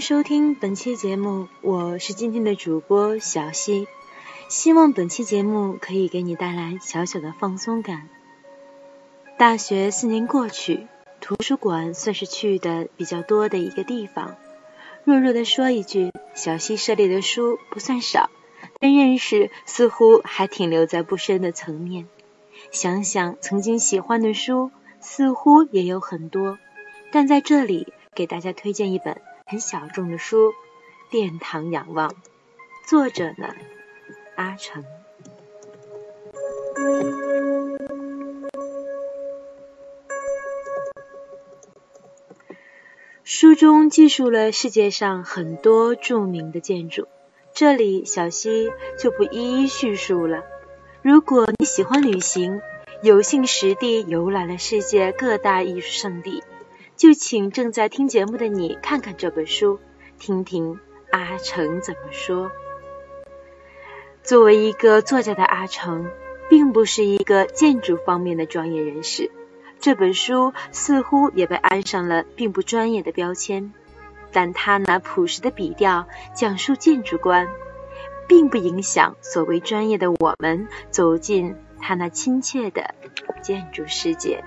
收听本期节目，我是今天的主播小溪。希望本期节目可以给你带来小小的放松感。大学四年过去，图书馆算是去的比较多的一个地方。弱弱的说一句，小溪涉猎的书不算少，但认识似乎还停留在不深的层面。想想曾经喜欢的书，似乎也有很多，但在这里给大家推荐一本。很小众的书《殿堂仰望》，作者呢阿成。书中记述了世界上很多著名的建筑，这里小溪就不一一叙述了。如果你喜欢旅行，有幸实地游览了世界各大艺术圣地。就请正在听节目的你看看这本书，听听阿成怎么说。作为一个作家的阿成，并不是一个建筑方面的专业人士。这本书似乎也被安上了并不专业的标签，但他那朴实的笔调讲述建筑观，并不影响所谓专业的我们走进他那亲切的建筑世界。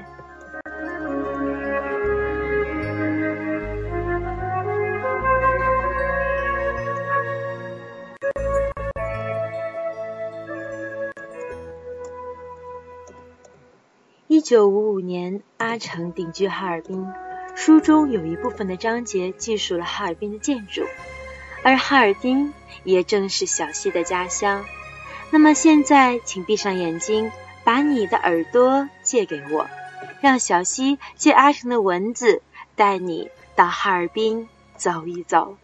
九五五年，阿成定居哈尔滨。书中有一部分的章节记述了哈尔滨的建筑，而哈尔滨也正是小溪的家乡。那么现在，请闭上眼睛，把你的耳朵借给我，让小溪借阿成的文字带你到哈尔滨走一走。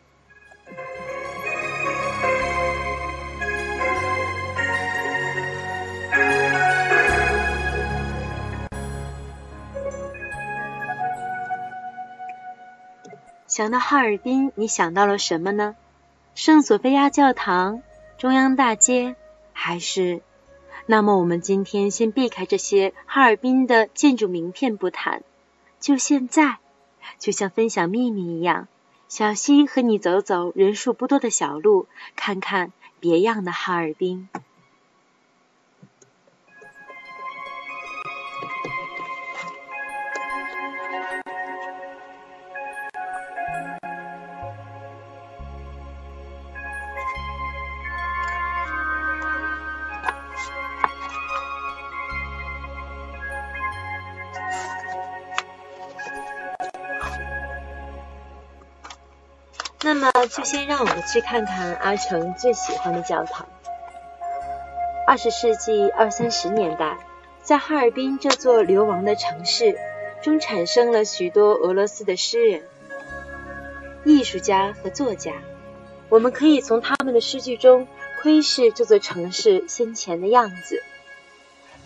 想到哈尔滨，你想到了什么呢？圣索菲亚教堂、中央大街，还是？那么我们今天先避开这些哈尔滨的建筑名片不谈，就现在，就像分享秘密一样，小溪和你走走人数不多的小路，看看别样的哈尔滨。那么，就先让我们去看看阿成最喜欢的教堂。二十世纪二三十年代，在哈尔滨这座流亡的城市中，产生了许多俄罗斯的诗人、艺术家和作家。我们可以从他们的诗句中窥视这座城市先前的样子。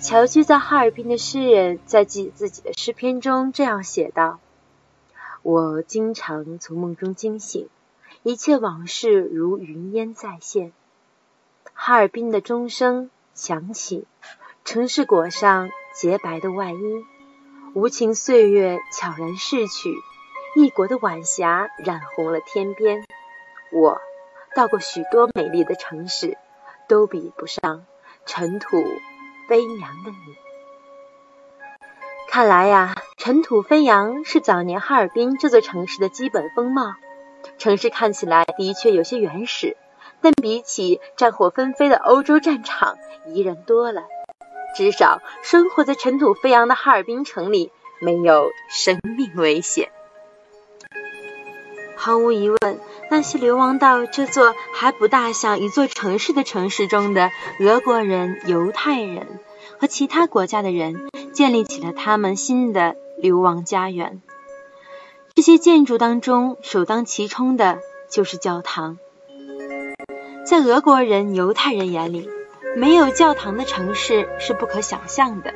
侨居在哈尔滨的诗人在记自己的诗篇中这样写道：“我经常从梦中惊醒。”一切往事如云烟再现，哈尔滨的钟声响起，城市裹上洁白的外衣，无情岁月悄然逝去，异国的晚霞染红了天边。我到过许多美丽的城市，都比不上尘土飞扬的你。看来呀，尘土飞扬是早年哈尔滨这座城市的基本风貌。城市看起来的确有些原始，但比起战火纷飞的欧洲战场，宜人多了。至少生活在尘土飞扬的哈尔滨城里，没有生命危险。毫无疑问，那些流亡到这座还不大像一座城市的城市中的俄国人、犹太人和其他国家的人，建立起了他们新的流亡家园。这些建筑当中，首当其冲的就是教堂。在俄国人、犹太人眼里，没有教堂的城市是不可想象的。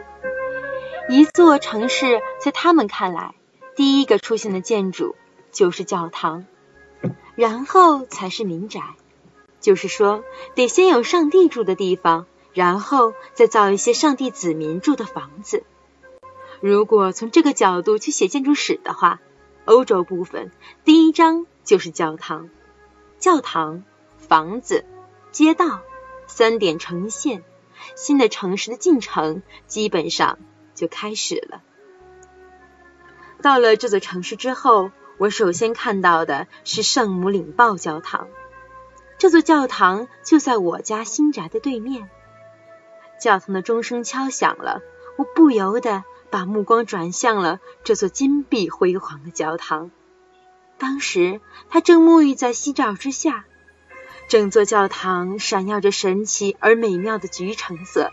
一座城市在他们看来，第一个出现的建筑就是教堂，然后才是民宅。就是说，得先有上帝住的地方，然后再造一些上帝子民住的房子。如果从这个角度去写建筑史的话，欧洲部分第一章就是教堂。教堂、房子、街道，三点成线，新的城市的进程基本上就开始了。到了这座城市之后，我首先看到的是圣母领报教堂。这座教堂就在我家新宅的对面。教堂的钟声敲响了，我不由得把目光转向了这座金碧辉煌的教堂。当时，他正沐浴在夕照之下，整座教堂闪耀着神奇而美妙的橘橙色。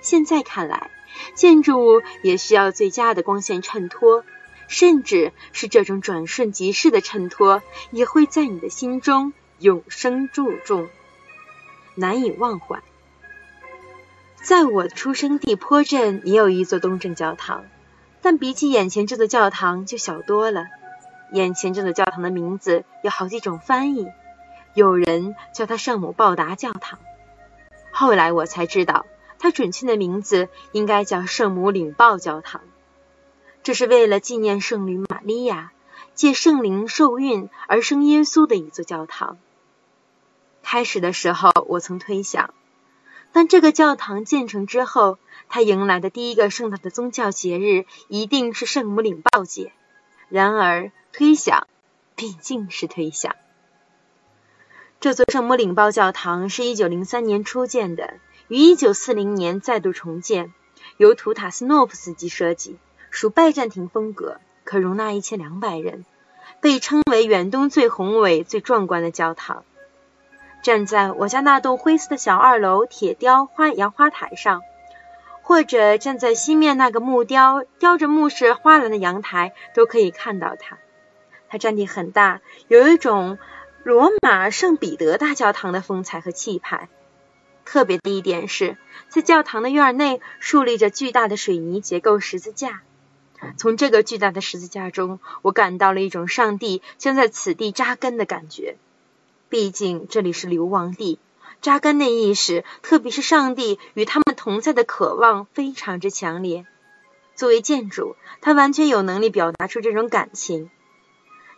现在看来，建筑物也需要最佳的光线衬托，甚至是这种转瞬即逝的衬托，也会在你的心中永生注重，难以忘怀。在我出生地坡镇也有一座东正教堂，但比起眼前这座教堂就小多了。眼前这座教堂的名字有好几种翻译，有人叫它圣母报答教堂，后来我才知道，它准确的名字应该叫圣母领报教堂。这是为了纪念圣女玛利亚借圣灵受孕而生耶稣的一座教堂。开始的时候，我曾推想。当这个教堂建成之后，它迎来的第一个盛大的宗教节日一定是圣母领报节。然而，推想毕竟是推想。这座圣母领报教堂是一九零三年初建的，于一九四零年再度重建，由图塔斯诺夫斯基设计，属拜占庭风格，可容纳一千两百人，被称为远东最宏伟、最壮观的教堂。站在我家那栋灰色的小二楼铁雕花洋花台上，或者站在西面那个木雕雕着木饰花篮的阳台，都可以看到它。它占地很大，有一种罗马圣彼得大教堂的风采和气派。特别的一点是，在教堂的院内竖立着巨大的水泥结构十字架。从这个巨大的十字架中，我感到了一种上帝将在此地扎根的感觉。毕竟这里是流亡地，扎根的意识，特别是上帝与他们同在的渴望，非常之强烈。作为建筑，它完全有能力表达出这种感情。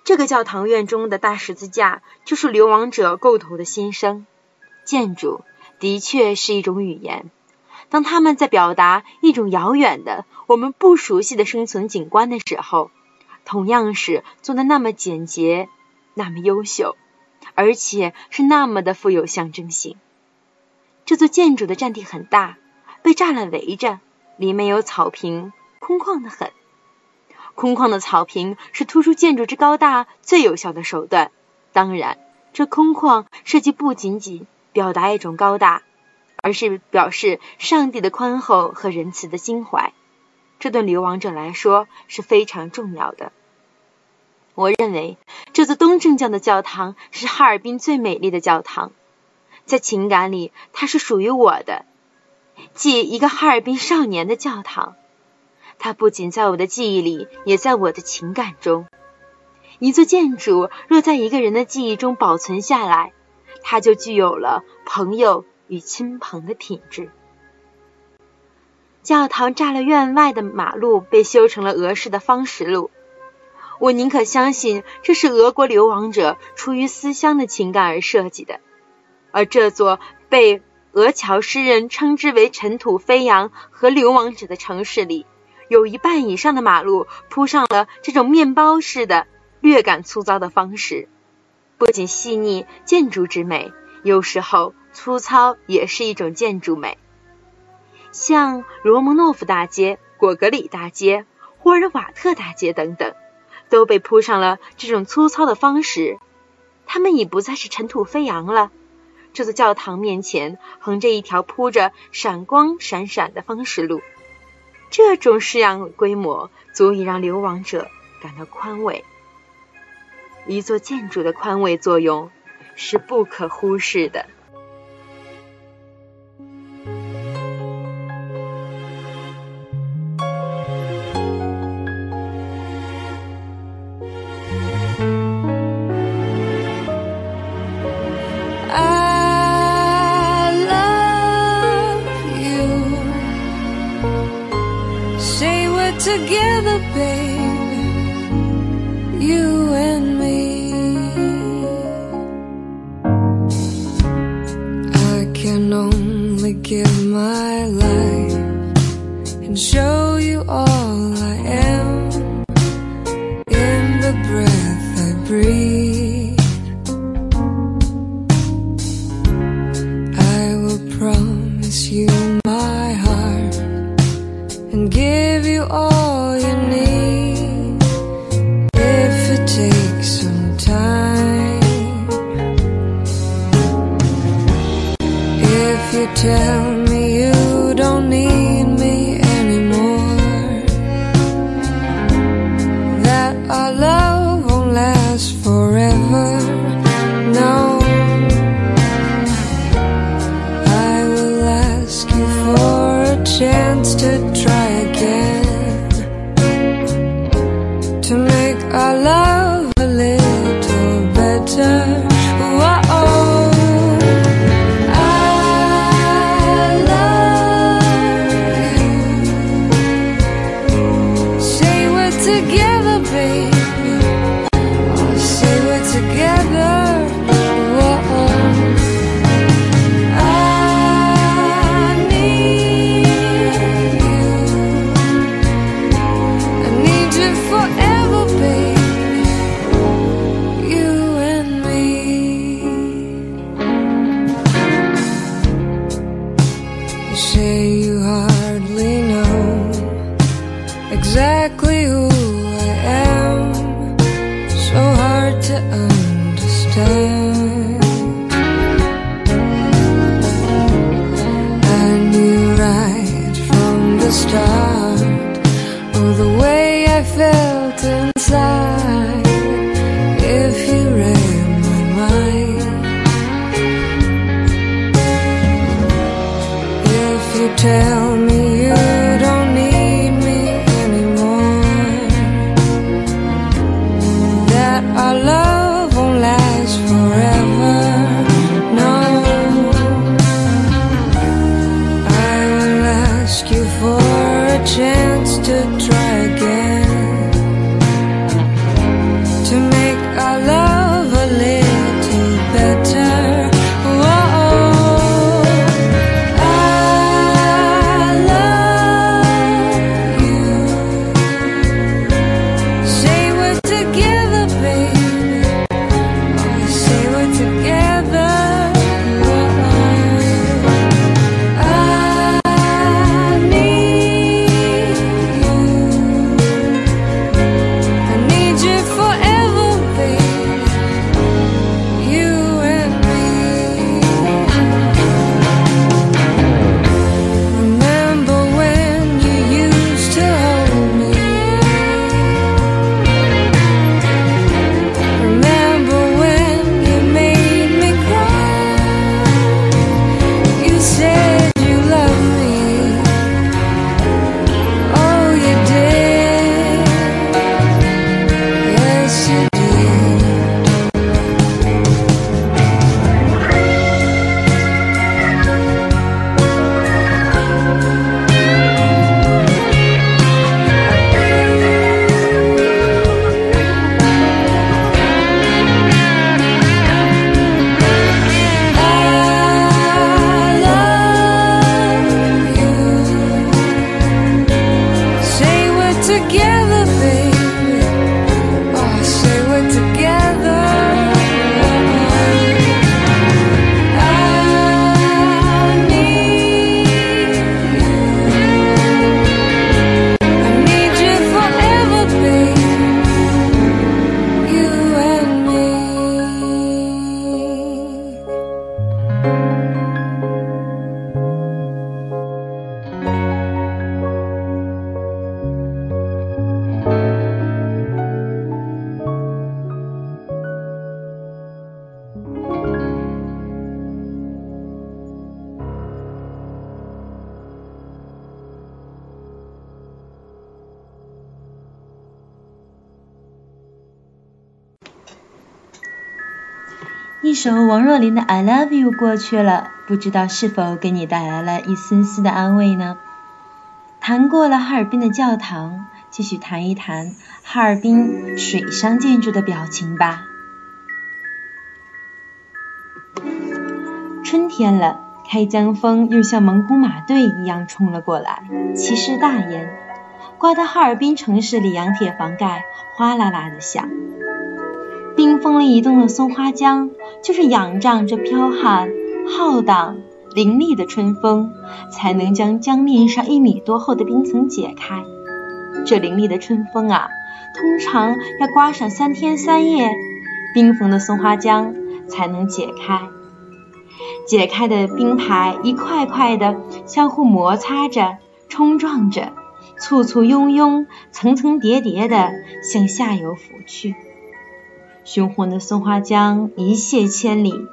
这个教堂院中的大十字架，就是流亡者构图的心声。建筑的确是一种语言，当他们在表达一种遥远的、我们不熟悉的生存景观的时候，同样是做的那么简洁，那么优秀。而且是那么的富有象征性。这座建筑的占地很大，被栅栏围着，里面有草坪，空旷的很。空旷的草坪是突出建筑之高大最有效的手段。当然，这空旷设计不仅仅表达一种高大，而是表示上帝的宽厚和仁慈的心怀。这对流亡者来说是非常重要的。我认为这座东正教的教堂是哈尔滨最美丽的教堂，在情感里它是属于我的，即一个哈尔滨少年的教堂。它不仅在我的记忆里，也在我的情感中。一座建筑若在一个人的记忆中保存下来，它就具有了朋友与亲朋的品质。教堂栅栏院外的马路被修成了俄式的方石路。我宁可相信这是俄国流亡者出于思乡的情感而设计的，而这座被俄侨诗人称之为“尘土飞扬”和流亡者的城市里，有一半以上的马路铺上了这种面包式的、略感粗糙的方式。不仅细腻建筑之美，有时候粗糙也是一种建筑美。像罗蒙诺夫大街、果戈里大街、霍尔瓦特大街等等。都被铺上了这种粗糙的方石，它们已不再是尘土飞扬了。这座教堂面前横着一条铺着闪光闪闪的方石路，这种式样规模足以让流亡者感到宽慰。一座建筑的宽慰作用是不可忽视的。together, baby, you and me. I can only give my life and show you all I am in the breath I breathe. Exactly 首王若琳的《I Love You》过去了，不知道是否给你带来了一丝丝的安慰呢？谈过了哈尔滨的教堂，继续谈一谈哈尔滨水上建筑的表情吧。春天了，开江风又像蒙古马队一样冲了过来，气势大严，刮得哈尔滨城市里洋铁房盖哗啦啦的响。冰封了一冬的松花江，就是仰仗着彪悍、浩荡、凌厉的春风，才能将江面上一米多厚的冰层解开。这凌厉的春风啊，通常要刮上三天三夜，冰封的松花江才能解开。解开的冰排一块块的相互摩擦着、冲撞着，簇簇拥拥、层层叠叠的向下游浮去。雄浑的松花江一泻千里，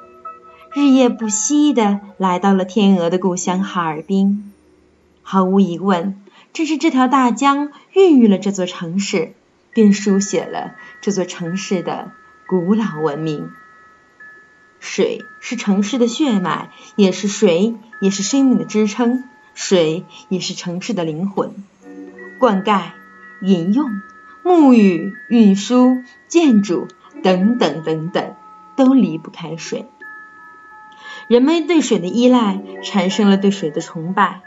日夜不息地来到了天鹅的故乡哈尔滨。毫无疑问，正是这条大江孕育了这座城市，并书写了这座城市的古老文明。水是城市的血脉，也是水，也是生命的支撑。水也是城市的灵魂，灌溉、饮用、沐浴、运输、建筑。等等等等，都离不开水。人们对水的依赖，产生了对水的崇拜。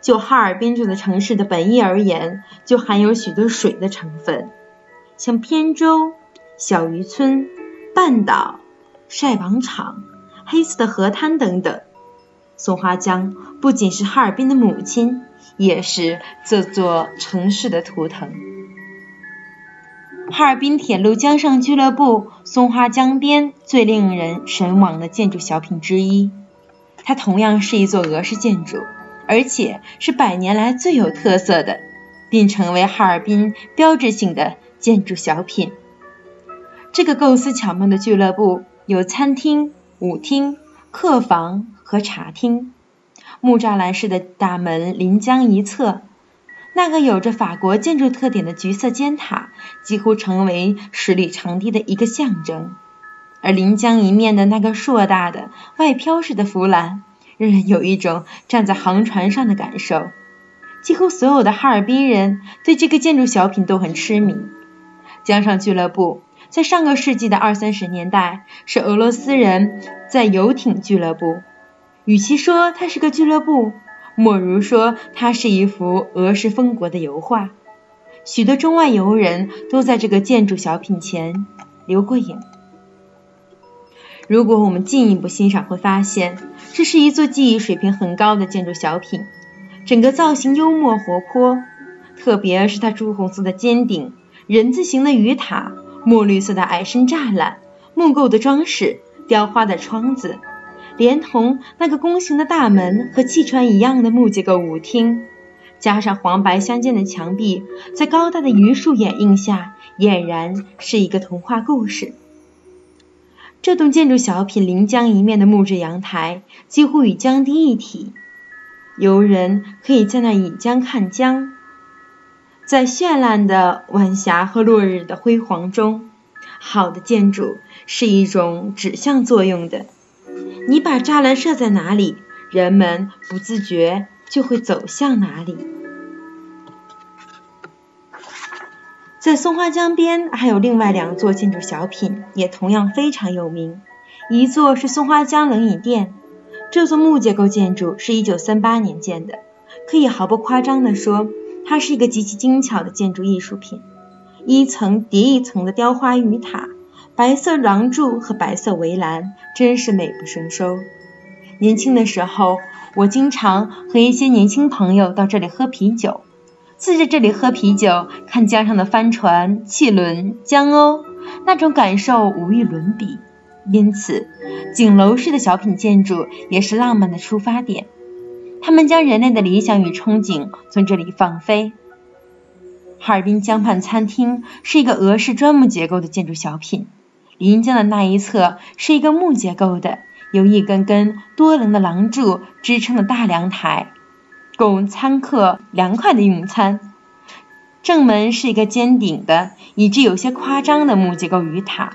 就哈尔滨这座城市的本意而言，就含有许多水的成分，像扁舟、小渔村、半岛、晒网场、黑色的河滩等等。松花江不仅是哈尔滨的母亲，也是这座城市的图腾。哈尔滨铁路江上俱乐部，松花江边最令人神往的建筑小品之一。它同样是一座俄式建筑，而且是百年来最有特色的，并成为哈尔滨标志性的建筑小品。这个构思巧妙的俱乐部有餐厅、舞厅、客房和茶厅，木栅栏式的大门临江一侧。那个有着法国建筑特点的橘色尖塔，几乎成为十里长堤的一个象征。而临江一面的那个硕大的外飘式的浮栏，让人有一种站在航船上的感受。几乎所有的哈尔滨人对这个建筑小品都很痴迷。江上俱乐部在上个世纪的二三十年代是俄罗斯人在游艇俱乐部，与其说它是个俱乐部。莫如说，它是一幅俄式风国的油画。许多中外游人都在这个建筑小品前留过影。如果我们进一步欣赏，会发现这是一座技艺水平很高的建筑小品。整个造型幽默活泼，特别是它朱红色的尖顶、人字形的鱼塔、墨绿色的矮身栅栏、木构的装饰、雕花的窗子。连同那个弓形的大门和汽船一样的木结构舞厅，加上黄白相间的墙壁，在高大的榆树掩映下，俨然是一个童话故事。这栋建筑小品临江一面的木质阳台，几乎与江堤一体，游人可以在那倚江看江，在绚烂的晚霞和落日的辉煌中，好的建筑是一种指向作用的。你把栅栏设在哪里，人们不自觉就会走向哪里。在松花江边还有另外两座建筑小品，也同样非常有名。一座是松花江冷饮店，这座木结构建筑是一九三八年建的，可以毫不夸张地说，它是一个极其精巧的建筑艺术品。一层叠一层的雕花鱼塔。白色廊柱和白色围栏真是美不胜收。年轻的时候，我经常和一些年轻朋友到这里喝啤酒，自在这里喝啤酒，看江上的帆船、汽轮、江鸥，那种感受无与伦比。因此，景楼式的小品建筑也是浪漫的出发点。他们将人类的理想与憧憬从这里放飞。哈尔滨江畔餐厅是一个俄式砖木结构的建筑小品。临江的那一侧是一个木结构的、由一根根多棱的廊柱支撑的大凉台，供餐客凉快的用餐。正门是一个尖顶的、以致有些夸张的木结构鱼塔，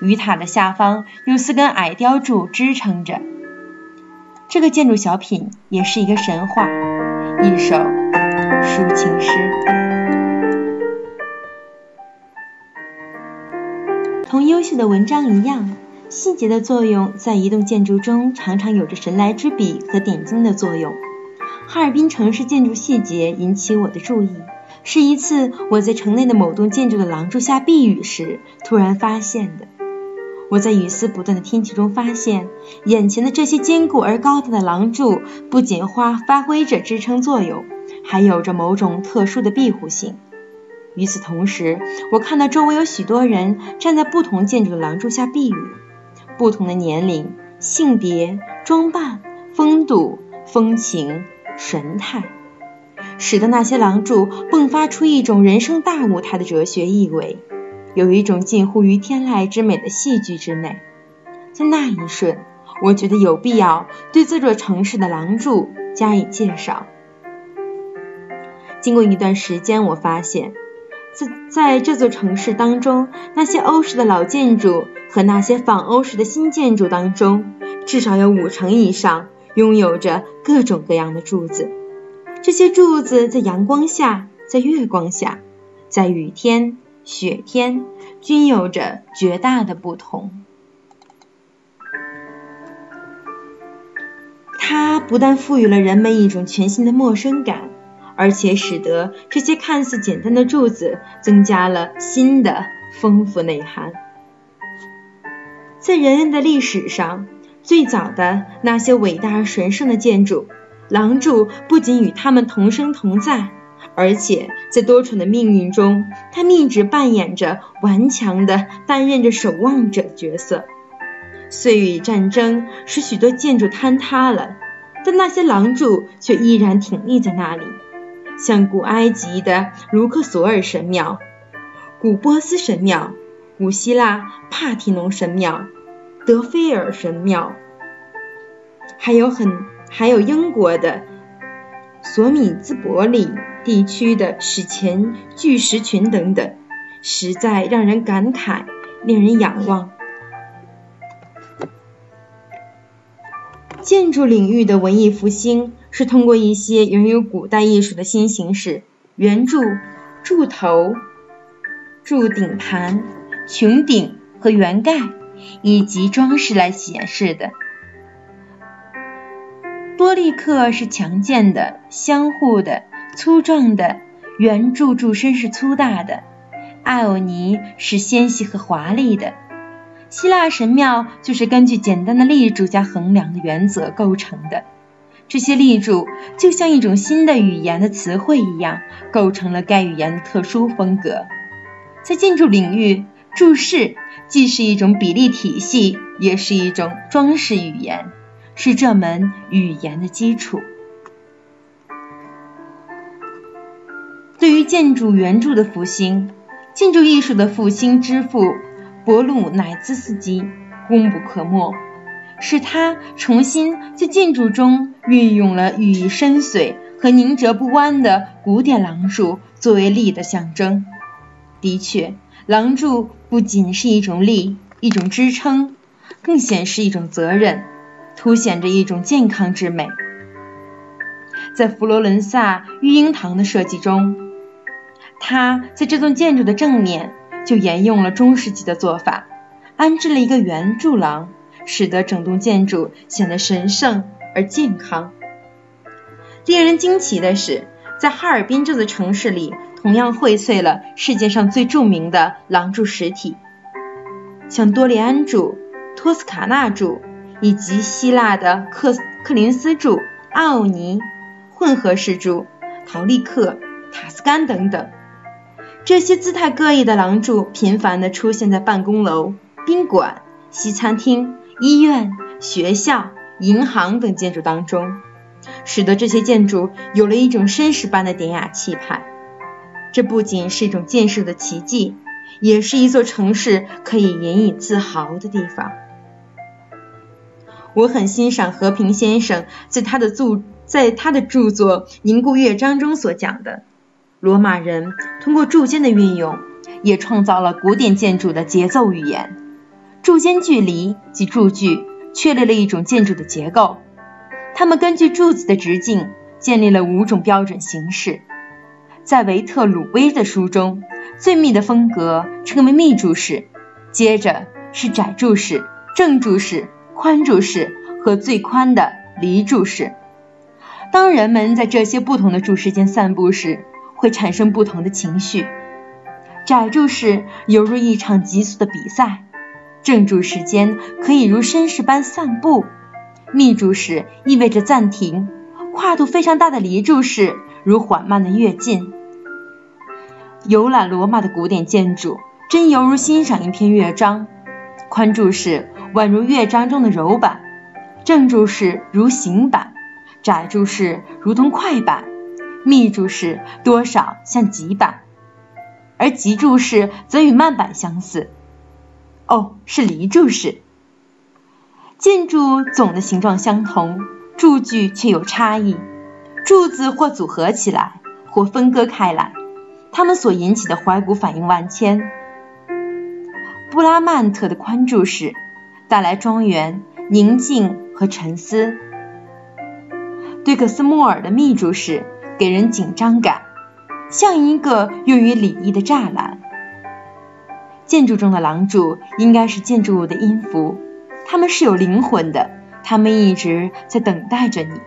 鱼塔的下方有四根矮雕柱支撑着。这个建筑小品也是一个神话，一首抒情诗。同优秀的文章一样，细节的作用在一栋建筑中常常有着神来之笔和点睛的作用。哈尔滨城市建筑细节引起我的注意，是一次我在城内的某栋建筑的廊柱下避雨时突然发现的。我在雨丝不断的天气中发现，眼前的这些坚固而高大的廊柱不仅发发挥着支撑作用，还有着某种特殊的庇护性。与此同时，我看到周围有许多人站在不同建筑的廊柱下避雨，不同的年龄、性别、装扮、风度、风情、神态，使得那些廊柱迸发出一种人生大舞台的哲学意味。有一种近乎于天籁之美的戏剧之美，在那一瞬，我觉得有必要对这座城市的廊柱加以介绍。经过一段时间，我发现，在在这座城市当中，那些欧式的老建筑和那些仿欧式的新建筑当中，至少有五成以上拥有着各种各样的柱子。这些柱子在阳光下，在月光下，在雨天。雪天均有着绝大的不同。它不但赋予了人们一种全新的陌生感，而且使得这些看似简单的柱子增加了新的丰富内涵。在人类的历史上，最早的那些伟大而神圣的建筑，廊柱不仅与他们同生同在。而且在多舛的命运中，他一直扮演着顽强的、担任着守望者的角色。岁月与战争使许多建筑坍塌了，但那些廊柱却依然挺立在那里。像古埃及的卢克索尔神庙、古波斯神庙、古希腊帕提农神庙、德菲尔神庙，还有很还有英国的索米兹伯里。地区的史前巨石群等等，实在让人感慨，令人仰望。建筑领域的文艺复兴是通过一些源于古代艺术的新形式——圆柱、柱头、柱顶盘、穹顶和圆盖以及装饰来显示的。多利克是强健的、相互的。粗壮的圆柱柱身是粗大的，艾欧尼是纤细和华丽的。希腊神庙就是根据简单的立柱加横梁的原则构成的。这些立柱就像一种新的语言的词汇一样，构成了该语言的特殊风格。在建筑领域，注释既是一种比例体系，也是一种装饰语言，是这门语言的基础。对于建筑圆柱的复兴，建筑艺术的复兴之父博鲁乃兹斯基功不可没，是他重新在建筑中运用了寓意深邃和凝折不弯的古典廊柱作为力的象征。的确，廊柱不仅是一种力、一种支撑，更显示一种责任，凸显着一种健康之美。在佛罗伦萨育婴堂的设计中。他在这栋建筑的正面就沿用了中世纪的做法，安置了一个圆柱廊，使得整栋建筑显得神圣而健康。令人惊奇的是，在哈尔滨这座城市里，同样荟萃了世界上最著名的廊柱实体，像多利安柱、托斯卡纳柱，以及希腊的克克林斯柱、奥尼、混合式柱、陶利克、塔斯干等等。这些姿态各异的廊柱频繁地出现在办公楼、宾馆、西餐厅、医院、学校、银行等建筑当中，使得这些建筑有了一种绅士般的典雅气派。这不仅是一种建设的奇迹，也是一座城市可以引以自豪的地方。我很欣赏和平先生在他的著在他的著作《凝固乐章》中所讲的。罗马人通过柱间的运用，也创造了古典建筑的节奏语言。柱间距离及柱距确立了一种建筑的结构。他们根据柱子的直径建立了五种标准形式。在维特鲁威的书中，最密的风格称为密柱式，接着是窄柱式，正柱式、宽柱式和最宽的离柱式。当人们在这些不同的柱式间散步时，会产生不同的情绪。窄柱式犹如一场急速的比赛，正柱时间可以如绅士般散步；密柱式意味着暂停，跨度非常大的离柱式如缓慢的跃进。游览罗马的古典建筑，真犹如欣赏一篇乐章。宽柱式宛如乐章中的柔板，正柱式如行板，窄柱式如同快板，密柱式多少像急板。而急柱式则与慢板相似，哦，是离柱式。建筑总的形状相同，柱距却有差异。柱子或组合起来，或分割开来，他们所引起的怀古反应万千。布拉曼特的宽柱式带来庄园、宁静和沉思；对克斯莫尔的密柱式给人紧张感。像一个用于礼仪的栅栏。建筑中的廊柱应该是建筑物的音符，它们是有灵魂的，它们一直在等待着你。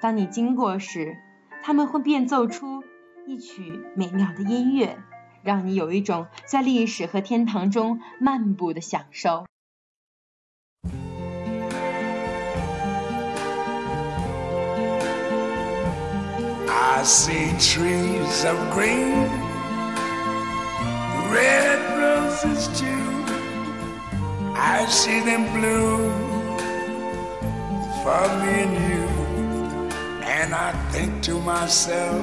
当你经过时，他们会变奏出一曲美妙的音乐，让你有一种在历史和天堂中漫步的享受。I see trees of green, red roses too. I see them bloom for me and you. And I think to myself,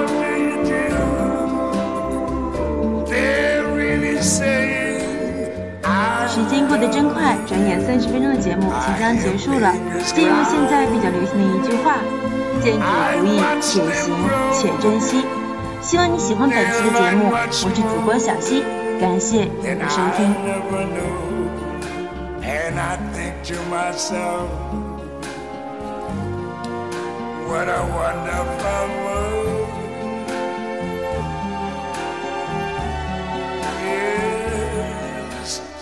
时间过得真快，转眼三十分钟的节目即将结束了。借用现在比较流行的一句话：见者不易，且行且珍惜。希望你喜欢本期的节目，我是主播小溪。感谢你的收听。